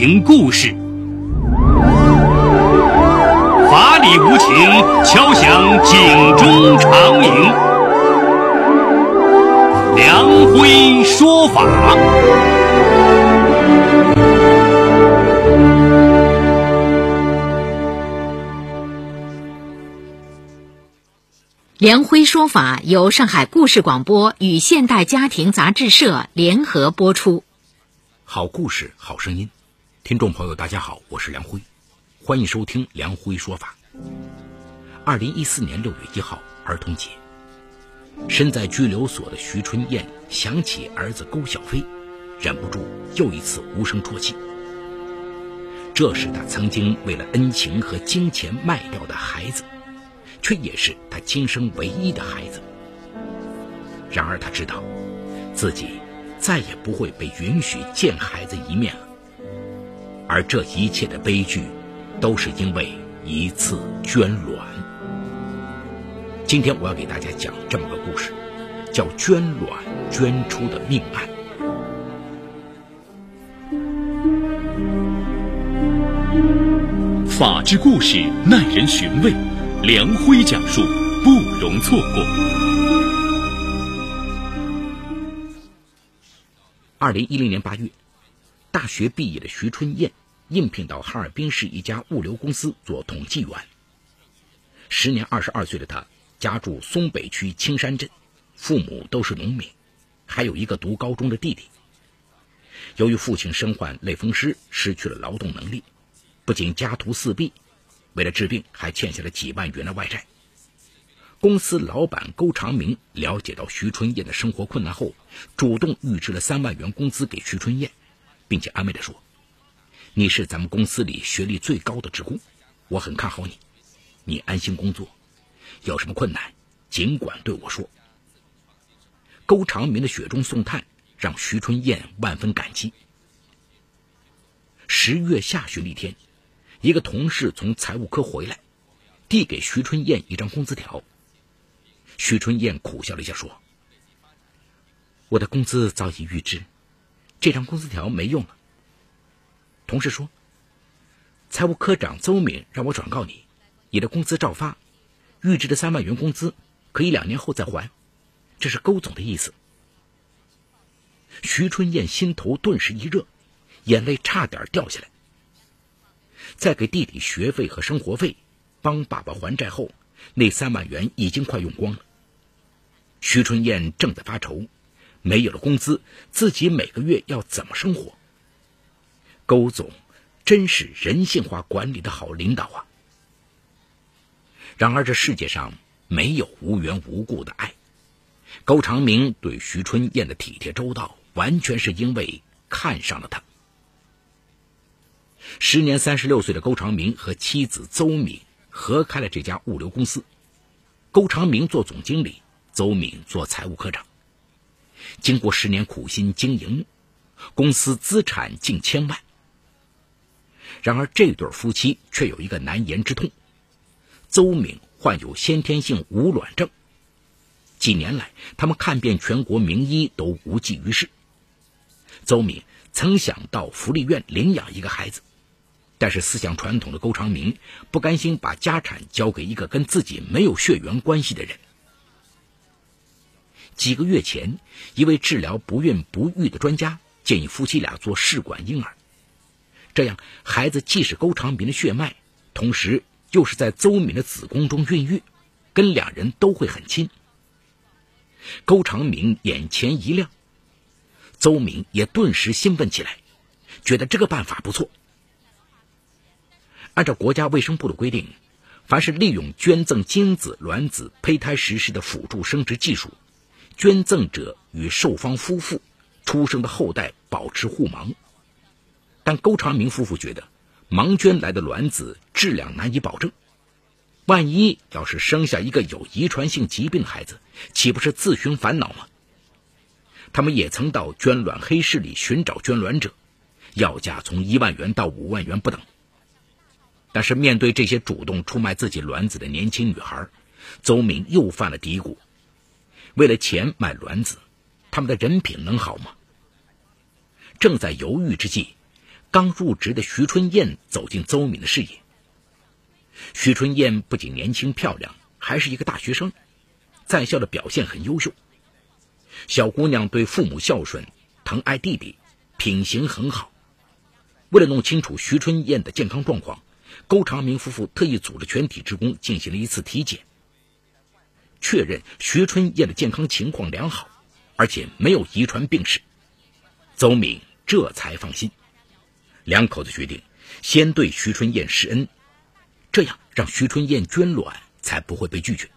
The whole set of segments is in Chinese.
情故事。法理无情，敲响警钟长鸣。梁辉说法。梁辉说法由上海故事广播与现代家庭杂志社联合播出。好故事，好声音，听众朋友，大家好，我是梁辉，欢迎收听梁辉说法。二零一四年六月一号，儿童节，身在拘留所的徐春燕想起儿子勾小飞，忍不住又一次无声啜泣。这是他曾经为了恩情和金钱卖掉的孩子。却也是他今生唯一的孩子。然而他知道，自己再也不会被允许见孩子一面了。而这一切的悲剧，都是因为一次捐卵。今天我要给大家讲这么个故事，叫“捐卵捐出的命案”。法治故事耐人寻味。梁辉讲述，不容错过。二零一零年八月，大学毕业的徐春燕应聘到哈尔滨市一家物流公司做统计员。时年二十二岁的他，家住松北区青山镇，父母都是农民，还有一个读高中的弟弟。由于父亲身患类风湿，失去了劳动能力，不仅家徒四壁。为了治病，还欠下了几万元的外债。公司老板勾长明了解到徐春燕的生活困难后，主动预支了三万元工资给徐春燕，并且安慰地说：“你是咱们公司里学历最高的职工，我很看好你，你安心工作，有什么困难尽管对我说。”勾长明的雪中送炭让徐春燕万分感激。十月下旬一天。一个同事从财务科回来，递给徐春燕一张工资条。徐春燕苦笑了一下，说：“我的工资早已预支，这张工资条没用了。”同事说：“财务科长邹敏让我转告你，你的工资照发，预支的三万元工资可以两年后再还，这是勾总的意思。”徐春燕心头顿时一热，眼泪差点掉下来。在给弟弟学费和生活费，帮爸爸还债后，那三万元已经快用光了。徐春燕正在发愁，没有了工资，自己每个月要怎么生活？高总真是人性化管理的好领导啊！然而这世界上没有无缘无故的爱，高长明对徐春燕的体贴周到，完全是因为看上了她。时年三十六岁的高长明和妻子邹敏合开了这家物流公司，高长明做总经理，邹敏做财务科长。经过十年苦心经营，公司资产近千万。然而，这对夫妻却有一个难言之痛：邹敏患有先天性无卵症。几年来，他们看遍全国名医都无济于事。邹敏曾想到福利院领养一个孩子。但是思想传统的勾长明不甘心把家产交给一个跟自己没有血缘关系的人。几个月前，一位治疗不孕不育的专家建议夫妻俩做试管婴儿，这样孩子既是勾长明的血脉，同时又是在邹敏的子宫中孕育，跟两人都会很亲。勾长明眼前一亮，邹敏也顿时兴奋起来，觉得这个办法不错。按照国家卫生部的规定，凡是利用捐赠精子、卵子、胚胎实施的辅助生殖技术，捐赠者与受方夫妇出生的后代保持互盲。但勾长明夫妇觉得，盲捐来的卵子质量难以保证，万一要是生下一个有遗传性疾病的孩子，岂不是自寻烦恼吗？他们也曾到捐卵黑市里寻找捐卵者，要价从一万元到五万元不等。但是面对这些主动出卖自己卵子的年轻女孩，邹敏又犯了嘀咕：为了钱卖卵子，他们的人品能好吗？正在犹豫之际，刚入职的徐春燕走进邹敏的视野。徐春燕不仅年轻漂亮，还是一个大学生，在校的表现很优秀。小姑娘对父母孝顺，疼爱弟弟，品行很好。为了弄清楚徐春燕的健康状况，高长明夫妇特意组织全体职工进行了一次体检，确认徐春燕的健康情况良好，而且没有遗传病史。邹敏这才放心，两口子决定先对徐春燕施恩，这样让徐春燕捐卵才不会被拒绝。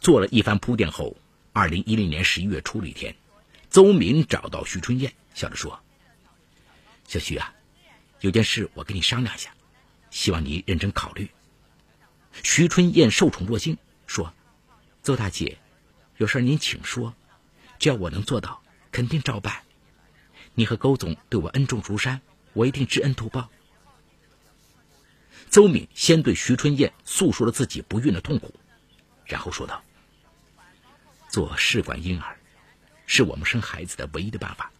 做了一番铺垫后，二零一零年十一月初的一天，邹敏找到徐春燕，笑着说：“小徐啊，有件事我跟你商量一下，希望你认真考虑。”徐春燕受宠若惊，说：“邹大姐，有事您请说，只要我能做到。”肯定照办。你和勾总对我恩重如山，我一定知恩图报。邹敏先对徐春燕诉说了自己不孕的痛苦，然后说道：“做试管婴儿，是我们生孩子的唯一的办法。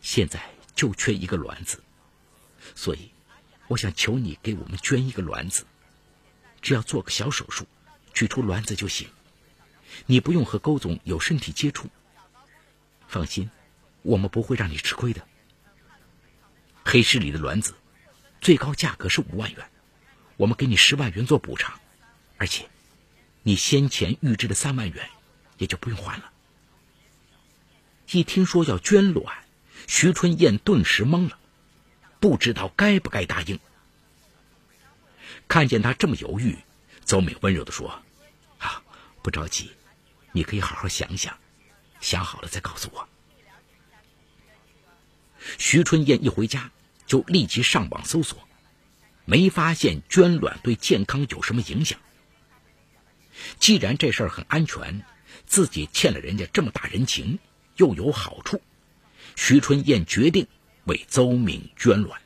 现在就缺一个卵子，所以我想求你给我们捐一个卵子，只要做个小手术，取出卵子就行。你不用和勾总有身体接触。”放心，我们不会让你吃亏的。黑市里的卵子，最高价格是五万元，我们给你十万元做补偿，而且，你先前预支的三万元，也就不用还了。一听说要捐卵，徐春燕顿时懵了，不知道该不该答应。看见他这么犹豫，邹美温柔的说：“啊，不着急，你可以好好想想。”想好了再告诉我。徐春燕一回家就立即上网搜索，没发现捐卵对健康有什么影响。既然这事儿很安全，自己欠了人家这么大人情，又有好处，徐春燕决定为邹敏捐卵。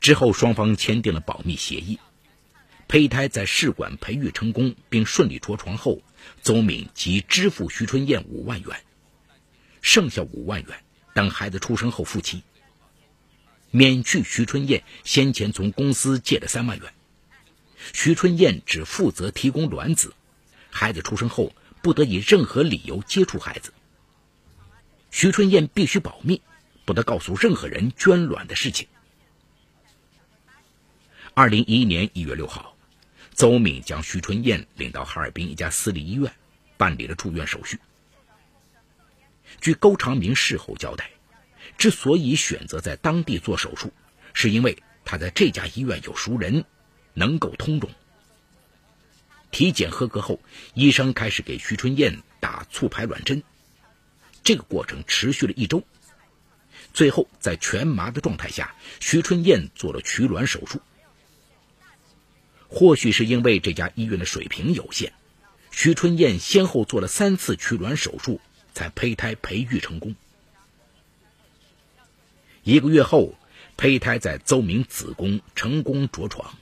之后，双方签订了保密协议。胚胎在试管培育成功并顺利着床后，邹敏即支付徐春燕五万元，剩下五万元等孩子出生后付清，免去徐春燕先前从公司借的三万元。徐春燕只负责提供卵子，孩子出生后不得以任何理由接触孩子。徐春燕必须保密，不得告诉任何人捐卵的事情。二零一一年一月六号。邹敏将徐春燕领到哈尔滨一家私立医院，办理了住院手续。据高长明事后交代，之所以选择在当地做手术，是因为他在这家医院有熟人，能够通融。体检合格后，医生开始给徐春燕打促排卵针，这个过程持续了一周。最后，在全麻的状态下，徐春燕做了取卵手术。或许是因为这家医院的水平有限，徐春燕先后做了三次取卵手术，才胚胎培育成功。一个月后，胚胎在邹敏子宫成功着床。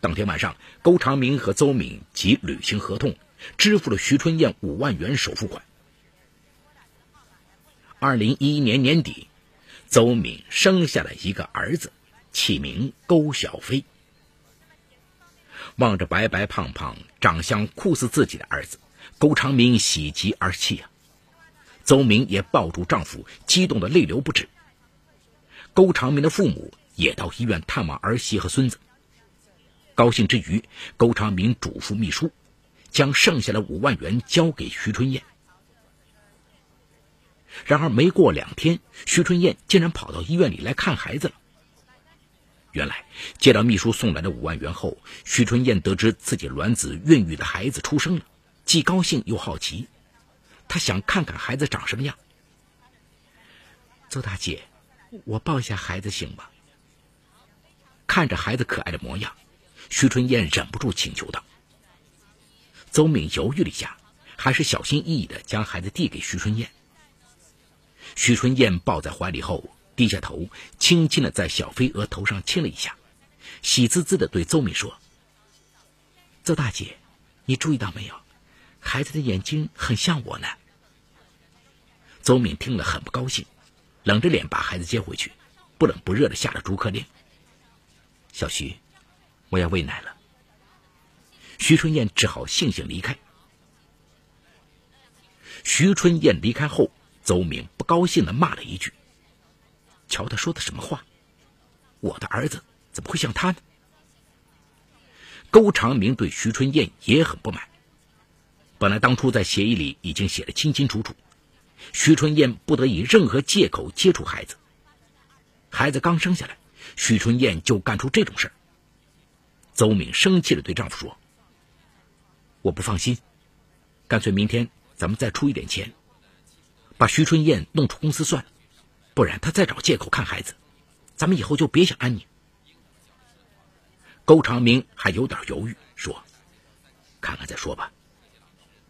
当天晚上，勾长明和邹敏即履行合同，支付了徐春燕五万元首付款。二零一一年年底，邹敏生下了一个儿子，起名勾小飞。望着白白胖胖、长相酷似自己的儿子，勾长明喜极而泣啊！邹明也抱住丈夫，激动的泪流不止。勾长明的父母也到医院探望儿媳和孙子。高兴之余，勾长明嘱咐秘书，将剩下的五万元交给徐春燕。然而，没过两天，徐春燕竟然跑到医院里来看孩子了。原来接到秘书送来的五万元后，徐春燕得知自己卵子孕育的孩子出生了，既高兴又好奇，她想看看孩子长什么样。邹大姐，我抱一下孩子行吗？看着孩子可爱的模样，徐春燕忍不住请求道。邹敏犹豫了一下，还是小心翼翼的将孩子递给徐春燕。徐春燕抱在怀里后。低下头，轻轻的在小飞额头上亲了一下，喜滋滋的对邹敏说：“邹大姐，你注意到没有？孩子的眼睛很像我呢。”邹敏听了很不高兴，冷着脸把孩子接回去，不冷不热的下了逐客令：“小徐，我要喂奶了。”徐春燕只好悻悻离开。徐春燕离开后，邹敏不高兴的骂了一句：“瞧他说的什么话！我的儿子怎么会像他呢？”勾长明对徐春燕也很不满。本来当初在协议里已经写的清清楚楚，徐春燕不得以任何借口接触孩子。孩子刚生下来，徐春燕就干出这种事儿。邹敏生气的对丈夫说：“我不放心，干脆明天咱们再出一点钱，把徐春燕弄出公司算了，不然她再找借口看孩子，咱们以后就别想安宁。”勾长明还有点犹豫，说：“看看再说吧。”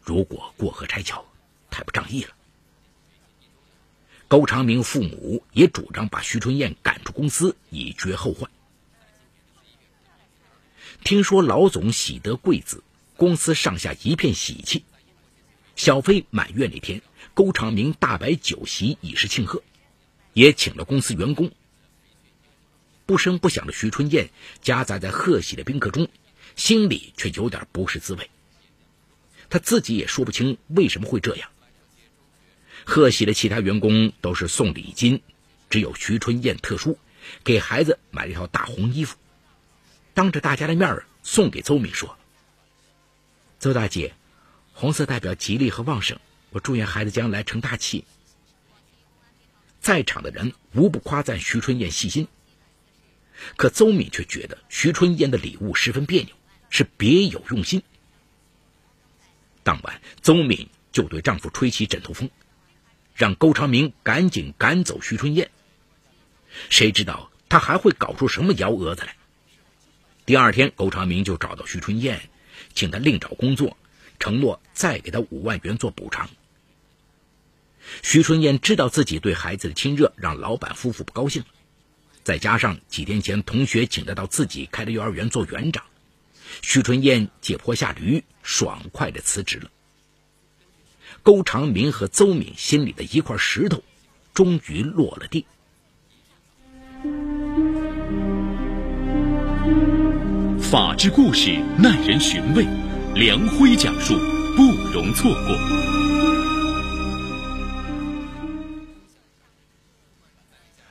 如果过河拆桥，太不仗义了。高长明父母也主张把徐春燕赶出公司，以绝后患。听说老总喜得贵子，公司上下一片喜气。小飞满月那天，高长明大摆酒席以示庆贺，也请了公司员工。不声不响的徐春燕夹杂在贺喜的宾客中，心里却有点不是滋味。他自己也说不清为什么会这样。贺喜的其他员工都是送礼金，只有徐春燕特殊，给孩子买了一套大红衣服，当着大家的面送给邹敏说：“邹大姐，红色代表吉利和旺盛，我祝愿孩子将来成大器。”在场的人无不夸赞徐春燕细心，可邹敏却觉得徐春燕的礼物十分别扭，是别有用心。当晚，邹敏就对丈夫吹起枕头风，让勾长明赶紧赶走徐春燕。谁知道他还会搞出什么幺蛾子来？第二天，勾长明就找到徐春燕，请她另找工作，承诺再给她五万元做补偿。徐春燕知道自己对孩子的亲热让老板夫妇不高兴，再加上几天前同学请她到自己开的幼儿园做园长。徐春燕解剖下驴，爽快的辞职了。勾长明和邹敏心里的一块石头，终于落了地。法治故事耐人寻味，梁辉讲述不容错过。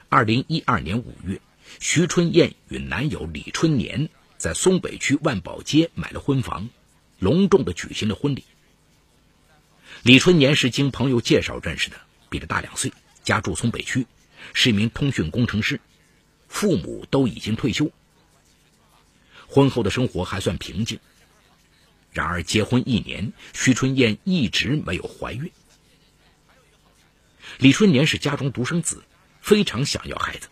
二零一二年五月，徐春燕与男友李春年。在松北区万宝街买了婚房，隆重的举行了婚礼。李春年是经朋友介绍认识的，比他大两岁，家住松北区，是一名通讯工程师，父母都已经退休。婚后的生活还算平静。然而结婚一年，徐春燕一直没有怀孕。李春年是家中独生子，非常想要孩子，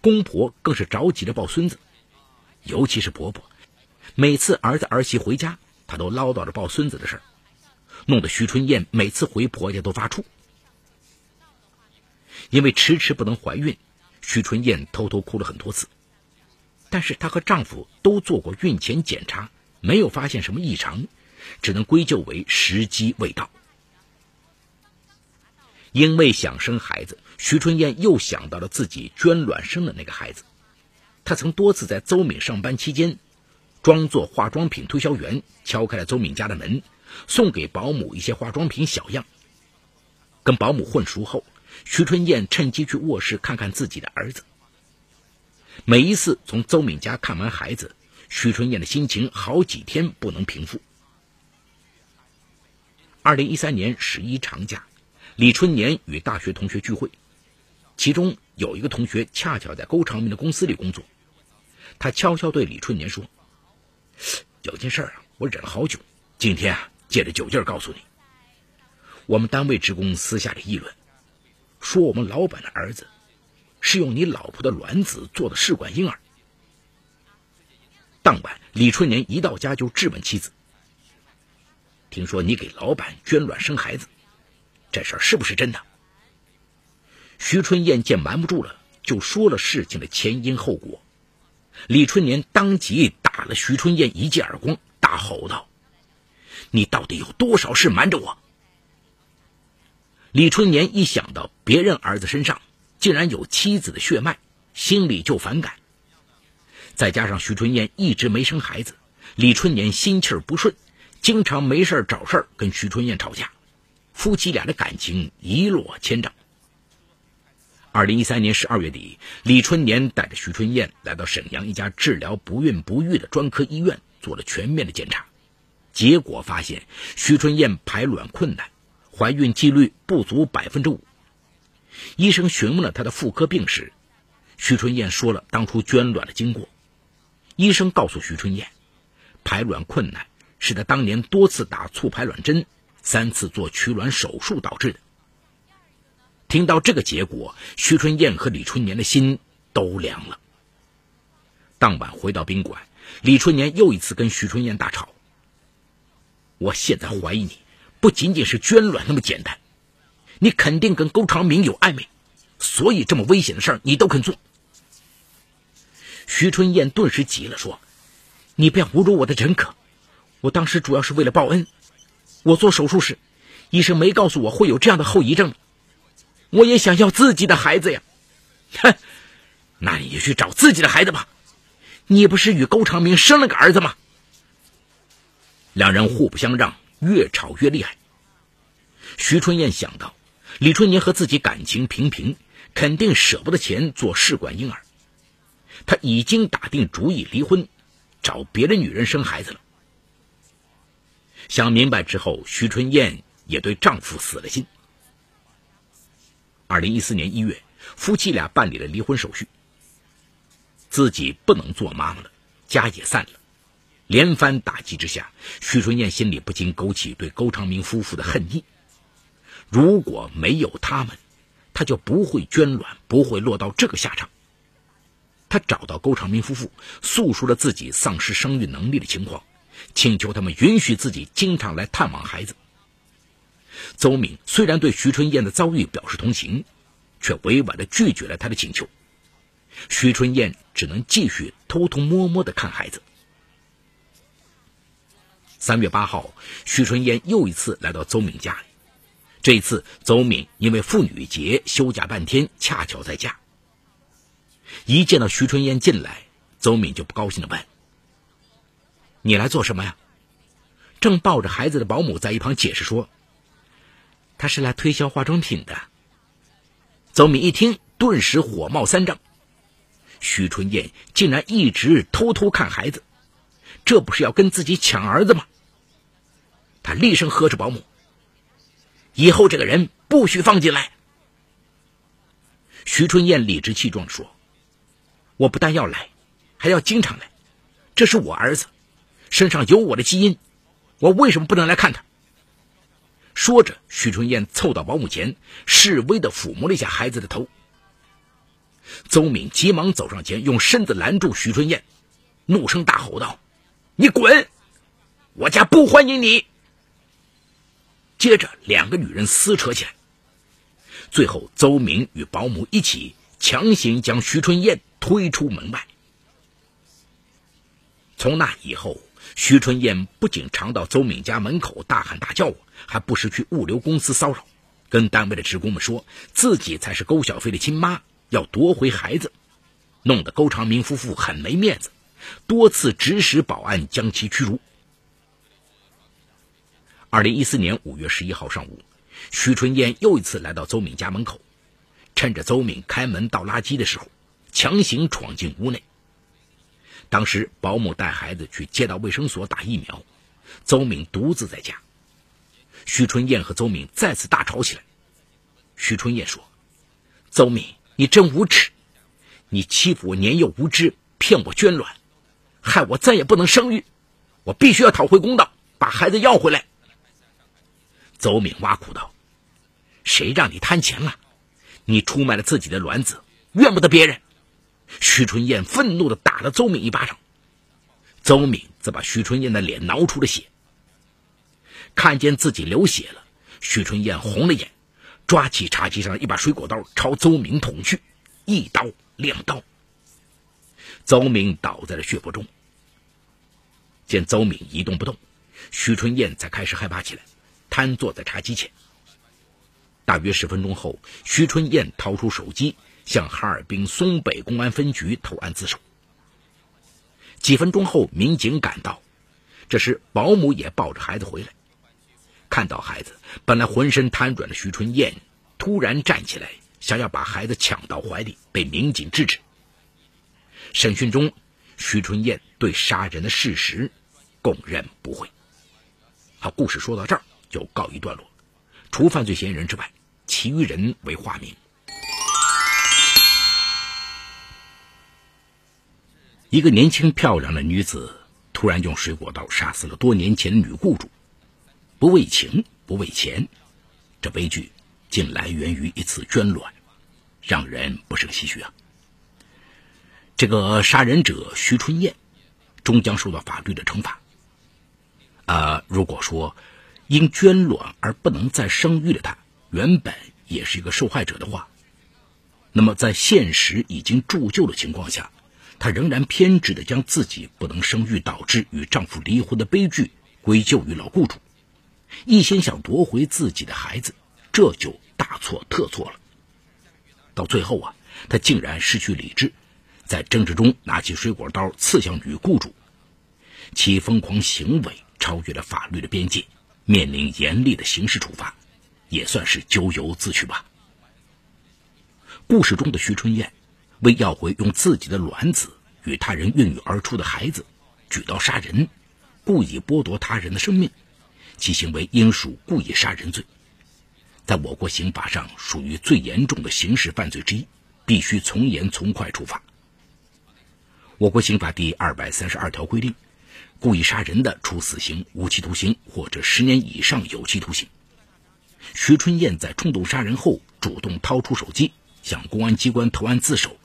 公婆更是着急的抱孙子。尤其是婆婆，每次儿子儿媳回家，她都唠叨着抱孙子的事儿，弄得徐春燕每次回婆家都发怵。因为迟迟不能怀孕，徐春燕偷偷哭了很多次。但是她和丈夫都做过孕前检查，没有发现什么异常，只能归咎为时机未到。因为想生孩子，徐春燕又想到了自己捐卵生的那个孩子。他曾多次在邹敏上班期间，装作化妆品推销员，敲开了邹敏家的门，送给保姆一些化妆品小样。跟保姆混熟后，徐春燕趁机去卧室看看自己的儿子。每一次从邹敏家看完孩子，徐春燕的心情好几天不能平复。二零一三年十一长假，李春年与大学同学聚会，其中有一个同学恰巧在勾长明的公司里工作。他悄悄对李春年说：“有件事啊，我忍了好久，今天啊，借着酒劲儿告诉你。我们单位职工私下里议论，说我们老板的儿子是用你老婆的卵子做的试管婴儿。”当晚，李春年一到家就质问妻子：“听说你给老板捐卵生孩子，这事儿是不是真的？”徐春燕见瞒不住了，就说了事情的前因后果。李春年当即打了徐春燕一记耳光，大吼道：“你到底有多少事瞒着我？”李春年一想到别人儿子身上竟然有妻子的血脉，心里就反感。再加上徐春燕一直没生孩子，李春年心气儿不顺，经常没事找事儿跟徐春燕吵架，夫妻俩的感情一落千丈。二零一三年十二月底，李春年带着徐春燕来到沈阳一家治疗不孕不育的专科医院，做了全面的检查，结果发现徐春燕排卵困难。怀孕几率不足百分之五。医生询问了她的妇科病史，徐春燕说了当初捐卵的经过。医生告诉徐春燕，排卵困难是她当年多次打促排卵针、三次做取卵手术导致的。听到这个结果，徐春燕和李春年的心都凉了。当晚回到宾馆，李春年又一次跟徐春燕大吵。我现在怀疑你。不仅仅是捐卵那么简单，你肯定跟勾长明有暧昧，所以这么危险的事儿你都肯做。徐春燕顿时急了，说：“你不要侮辱我的人格，我当时主要是为了报恩。我做手术时，医生没告诉我会有这样的后遗症，我也想要自己的孩子呀。哼，那你就去找自己的孩子吧，你不是与高长明生了个儿子吗？”两人互不相让。越吵越厉害。徐春燕想到，李春年和自己感情平平，肯定舍不得钱做试管婴儿。他已经打定主意离婚，找别的女人生孩子了。想明白之后，徐春燕也对丈夫死了心。二零一四年一月，夫妻俩办理了离婚手续。自己不能做妈妈了，家也散了。连番打击之下，徐春燕心里不禁勾起对高长明夫妇的恨意。如果没有他们，她就不会捐卵，不会落到这个下场。她找到勾长明夫妇，诉说了自己丧失生育能力的情况，请求他们允许自己经常来探望孩子。邹敏虽然对徐春燕的遭遇表示同情，却委婉地拒绝了他的请求。徐春燕只能继续偷偷摸摸地看孩子。三月八号，徐春燕又一次来到邹敏家里。这一次，邹敏因为妇女节休假半天，恰巧在家。一见到徐春燕进来，邹敏就不高兴的问：“你来做什么呀？”正抱着孩子的保姆在一旁解释说：“他是来推销化妆品的。”邹敏一听，顿时火冒三丈：徐春燕竟然一直偷偷看孩子，这不是要跟自己抢儿子吗？他厉声呵斥保姆：“以后这个人不许放进来。”徐春燕理直气壮说：“我不但要来，还要经常来。这是我儿子，身上有我的基因，我为什么不能来看他？”说着，徐春燕凑到保姆前，示威的抚摸了一下孩子的头。邹敏急忙走上前，用身子拦住徐春燕，怒声大吼道：“你滚！我家不欢迎你！”接着，两个女人撕扯起来。最后，邹明与保姆一起强行将徐春燕推出门外。从那以后，徐春燕不仅常到邹敏家门口大喊大叫，还不时去物流公司骚扰，跟单位的职工们说自己才是勾小飞的亲妈，要夺回孩子，弄得勾长明夫妇很没面子，多次指使保安将其驱逐。二零一四年五月十一号上午，徐春燕又一次来到邹敏家门口，趁着邹敏开门倒垃圾的时候，强行闯进屋内。当时保姆带孩子去街道卫生所打疫苗，邹敏独自在家。徐春燕和邹敏再次大吵起来。徐春燕说：“邹敏，你真无耻！你欺负我年幼无知，骗我捐卵，害我再也不能生育，我必须要讨回公道，把孩子要回来。”邹敏挖苦道：“谁让你贪钱了？你出卖了自己的卵子，怨不得别人。”徐春燕愤怒的打了邹敏一巴掌，邹敏则把徐春燕的脸挠出了血。看见自己流血了，徐春燕红了眼，抓起茶几上一把水果刀朝邹敏捅去，一刀两刀。邹敏倒在了血泊中。见邹敏一动不动，徐春燕才开始害怕起来。瘫坐在茶几前，大约十分钟后，徐春燕掏出手机，向哈尔滨松北公安分局投案自首。几分钟后，民警赶到，这时保姆也抱着孩子回来。看到孩子，本来浑身瘫软的徐春燕突然站起来，想要把孩子抢到怀里，被民警制止。审讯中，徐春燕对杀人的事实供认不讳。好，故事说到这儿就告一段落。除犯罪嫌疑人之外，其余人为化名。一个年轻漂亮的女子突然用水果刀杀死了多年前的女雇主，不为情，不为钱，这悲剧竟来源于一次捐卵，让人不胜唏嘘啊！这个杀人者徐春燕终将受到法律的惩罚。呃，如果说因捐卵而不能再生育的她，原本也是一个受害者的话，那么在现实已经铸就的情况下，她仍然偏执地将自己不能生育导致与丈夫离婚的悲剧归咎于老雇主，一心想夺回自己的孩子，这就大错特错了。到最后啊，他竟然失去理智，在争执中拿起水果刀刺向女雇主，其疯狂行为超越了法律的边界，面临严厉的刑事处罚。也算是咎由自取吧。故事中的徐春燕，为要回用自己的卵子与他人孕育而出的孩子，举刀杀人，故意剥夺他人的生命，其行为应属故意杀人罪，在我国刑法上属于最严重的刑事犯罪之一，必须从严从快处罚。我国刑法第二百三十二条规定，故意杀人的，处死刑、无期徒刑或者十年以上有期徒刑。徐春燕在冲动杀人后，主动掏出手机向公安机关投案自首，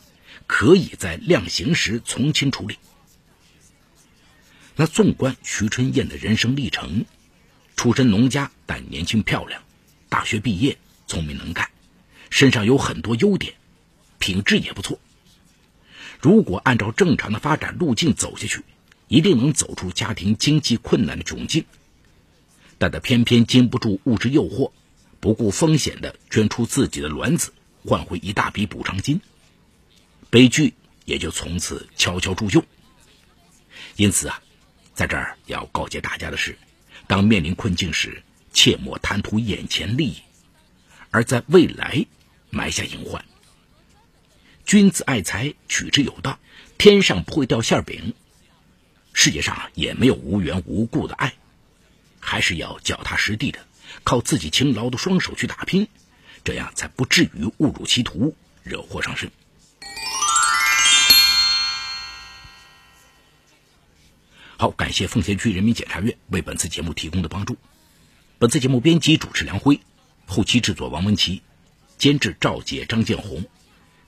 可以在量刑时从轻处理。那纵观徐春燕的人生历程，出身农家但年轻漂亮，大学毕业，聪明能干，身上有很多优点，品质也不错。如果按照正常的发展路径走下去，一定能走出家庭经济困难的窘境。但他偏偏经不住物质诱惑。不顾风险的捐出自己的卵子，换回一大笔补偿金，悲剧也就从此悄悄铸就。因此啊，在这儿要告诫大家的是：当面临困境时，切莫贪图眼前利益，而在未来埋下隐患。君子爱财，取之有道，天上不会掉馅饼，世界上也没有无缘无故的爱，还是要脚踏实地的。靠自己勤劳的双手去打拼，这样才不至于误入歧途，惹祸上身。好，感谢奉贤区人民检察院为本次节目提供的帮助。本次节目编辑主持梁辉，后期制作王文琪，监制赵杰、张建红。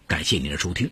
感谢您的收听。